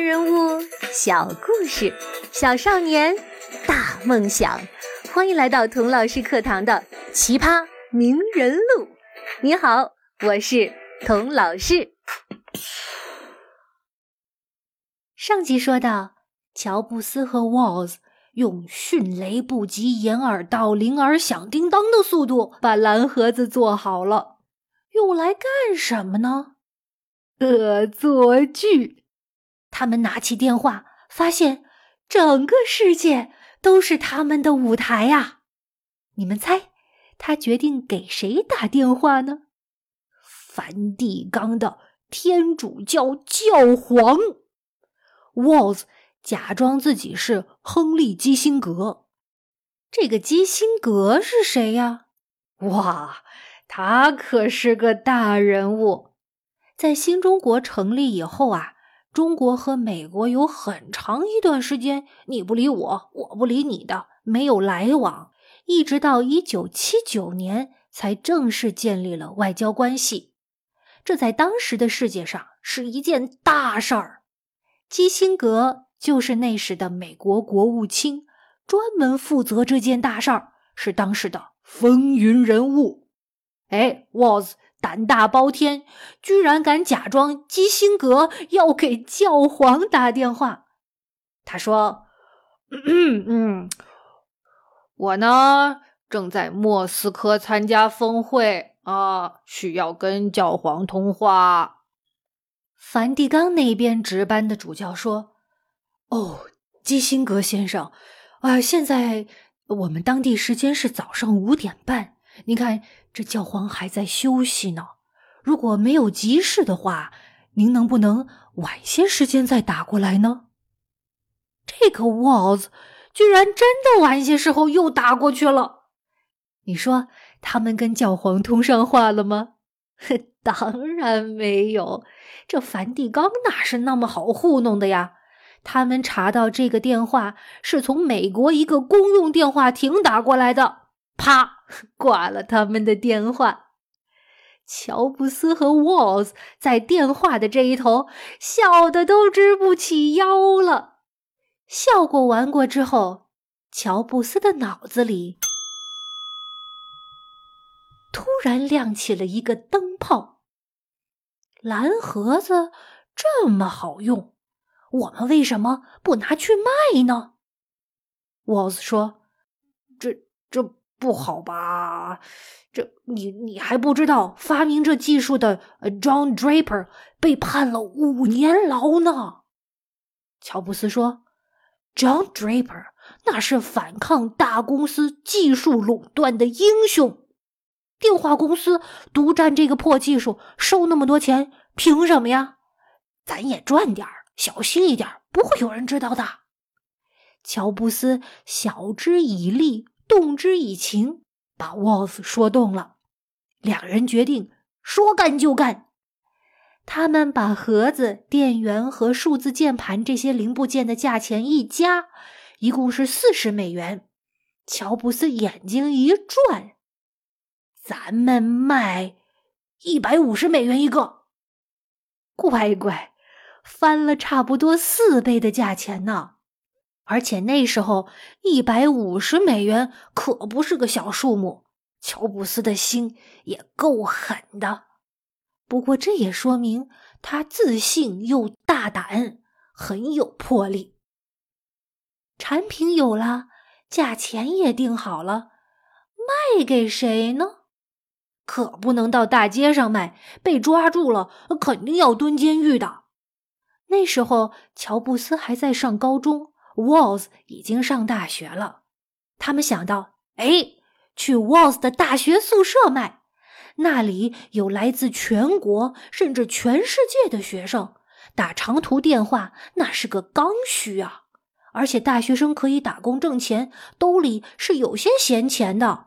人物，小故事，小少年，大梦想。欢迎来到童老师课堂的《奇葩名人录》。你好，我是童老师。上集说到，乔布斯和沃兹用迅雷不及掩耳盗铃而响叮当的速度把蓝盒子做好了，用来干什么呢？恶作剧。他们拿起电话，发现整个世界都是他们的舞台呀！你们猜，他决定给谁打电话呢？梵蒂冈的天主教教皇。沃兹假装自己是亨利基辛格。这个基辛格是谁呀？哇，他可是个大人物。在新中国成立以后啊。中国和美国有很长一段时间，你不理我，我不理你的，没有来往，一直到一九七九年才正式建立了外交关系。这在当时的世界上是一件大事儿。基辛格就是那时的美国国务卿，专门负责这件大事儿，是当时的风云人物。哎，Was。胆大包天，居然敢假装基辛格要给教皇打电话。他说：“嗯嗯，我呢正在莫斯科参加峰会啊，需要跟教皇通话。”梵蒂冈那边值班的主教说：“哦，基辛格先生，啊，现在我们当地时间是早上五点半。”你看，这教皇还在休息呢。如果没有急事的话，您能不能晚些时间再打过来呢？这个 Walls 居然真的晚些时候又打过去了。你说他们跟教皇通上话了吗？当然没有。这梵蒂冈哪是那么好糊弄的呀？他们查到这个电话是从美国一个公用电话亭打过来的。啪！挂了他们的电话。乔布斯和沃兹在电话的这一头笑得都直不起腰了。笑过玩过之后，乔布斯的脑子里突然亮起了一个灯泡。蓝盒子这么好用，我们为什么不拿去卖呢？沃兹说：“这这。”不好吧？这你你还不知道，发明这技术的 John Draper 被判了五年牢呢。乔布斯说：“John Draper 那是反抗大公司技术垄断的英雄。电话公司独占这个破技术，收那么多钱，凭什么呀？咱也赚点儿小心一点不会有人知道的。”乔布斯晓之以利。动之以情，把沃斯说动了。两人决定说干就干。他们把盒子、电源和数字键盘这些零部件的价钱一加，一共是四十美元。乔布斯眼睛一转：“咱们卖一百五十美元一个。”乖乖，翻了差不多四倍的价钱呢。而且那时候一百五十美元可不是个小数目，乔布斯的心也够狠的。不过这也说明他自信又大胆，很有魄力。产品有了，价钱也定好了，卖给谁呢？可不能到大街上卖，被抓住了肯定要蹲监狱的。那时候乔布斯还在上高中。Walls 已经上大学了，他们想到，哎，去 Walls 的大学宿舍卖，那里有来自全国甚至全世界的学生，打长途电话那是个刚需啊！而且大学生可以打工挣钱，兜里是有些闲钱的。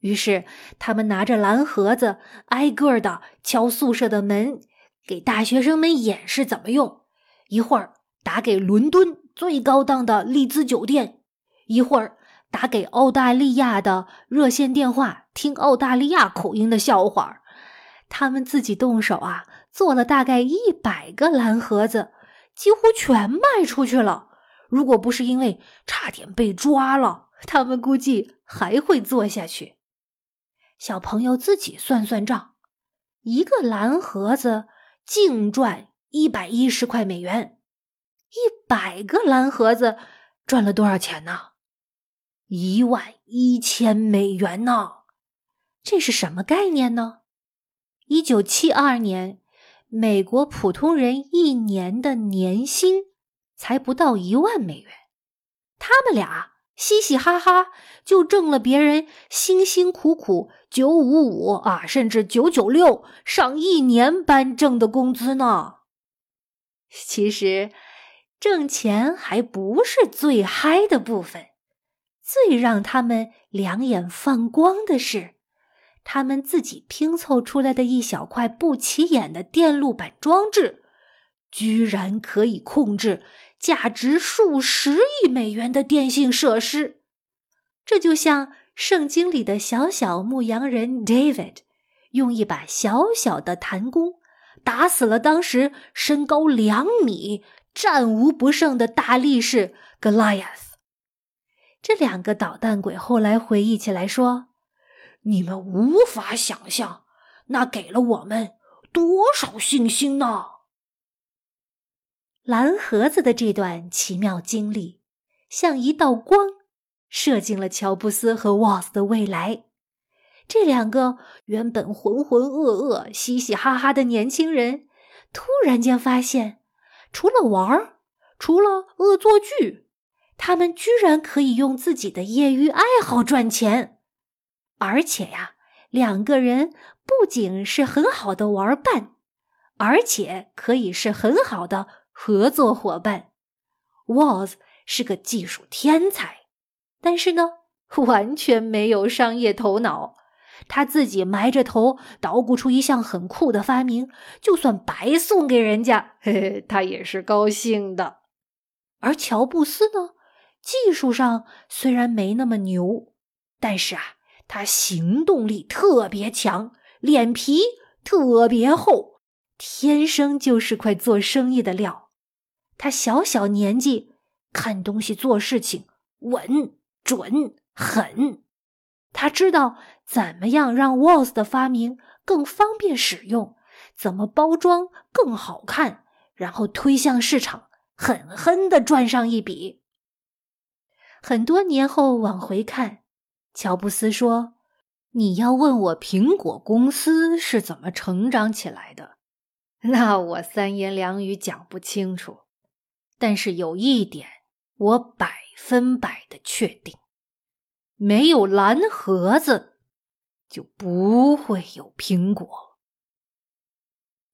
于是他们拿着蓝盒子，挨个的敲宿舍的门，给大学生们演示怎么用。一会儿打给伦敦。最高档的丽兹酒店，一会儿打给澳大利亚的热线电话，听澳大利亚口音的笑话。他们自己动手啊，做了大概一百个蓝盒子，几乎全卖出去了。如果不是因为差点被抓了，他们估计还会做下去。小朋友自己算算账，一个蓝盒子净赚一百一十块美元，一百个蓝盒子赚了多少钱呢？一万一千美元呢？这是什么概念呢？一九七二年，美国普通人一年的年薪才不到一万美元，他们俩。嘻嘻哈哈，就挣了别人辛辛苦苦九五五啊，甚至九九六上一年班挣的工资呢。其实，挣钱还不是最嗨的部分，最让他们两眼放光的是，他们自己拼凑出来的一小块不起眼的电路板装置，居然可以控制。价值数十亿美元的电信设施，这就像圣经里的小小牧羊人 David，用一把小小的弹弓打死了当时身高两米、战无不胜的大力士 Goliath。这两个捣蛋鬼后来回忆起来说：“你们无法想象，那给了我们多少信心呢？”蓝盒子的这段奇妙经历，像一道光，射进了乔布斯和沃斯的未来。这两个原本浑浑噩噩、嘻嘻哈哈的年轻人，突然间发现，除了玩儿，除了恶作剧，他们居然可以用自己的业余爱好赚钱。而且呀，两个人不仅是很好的玩伴，而且可以是很好的。合作伙伴，Was 是个技术天才，但是呢，完全没有商业头脑。他自己埋着头捣鼓出一项很酷的发明，就算白送给人家，嘿嘿，他也是高兴的。而乔布斯呢，技术上虽然没那么牛，但是啊，他行动力特别强，脸皮特别厚，天生就是块做生意的料。他小小年纪，看东西做事情稳准狠。他知道怎么样让 Walls 的发明更方便使用，怎么包装更好看，然后推向市场，狠狠的赚上一笔。很多年后往回看，乔布斯说：“你要问我苹果公司是怎么成长起来的，那我三言两语讲不清楚。”但是有一点，我百分百的确定：没有蓝盒子，就不会有苹果。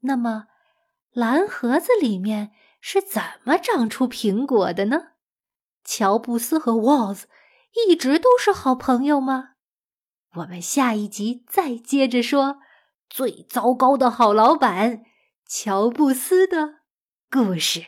那么，蓝盒子里面是怎么长出苹果的呢？乔布斯和沃兹一直都是好朋友吗？我们下一集再接着说最糟糕的好老板乔布斯的故事。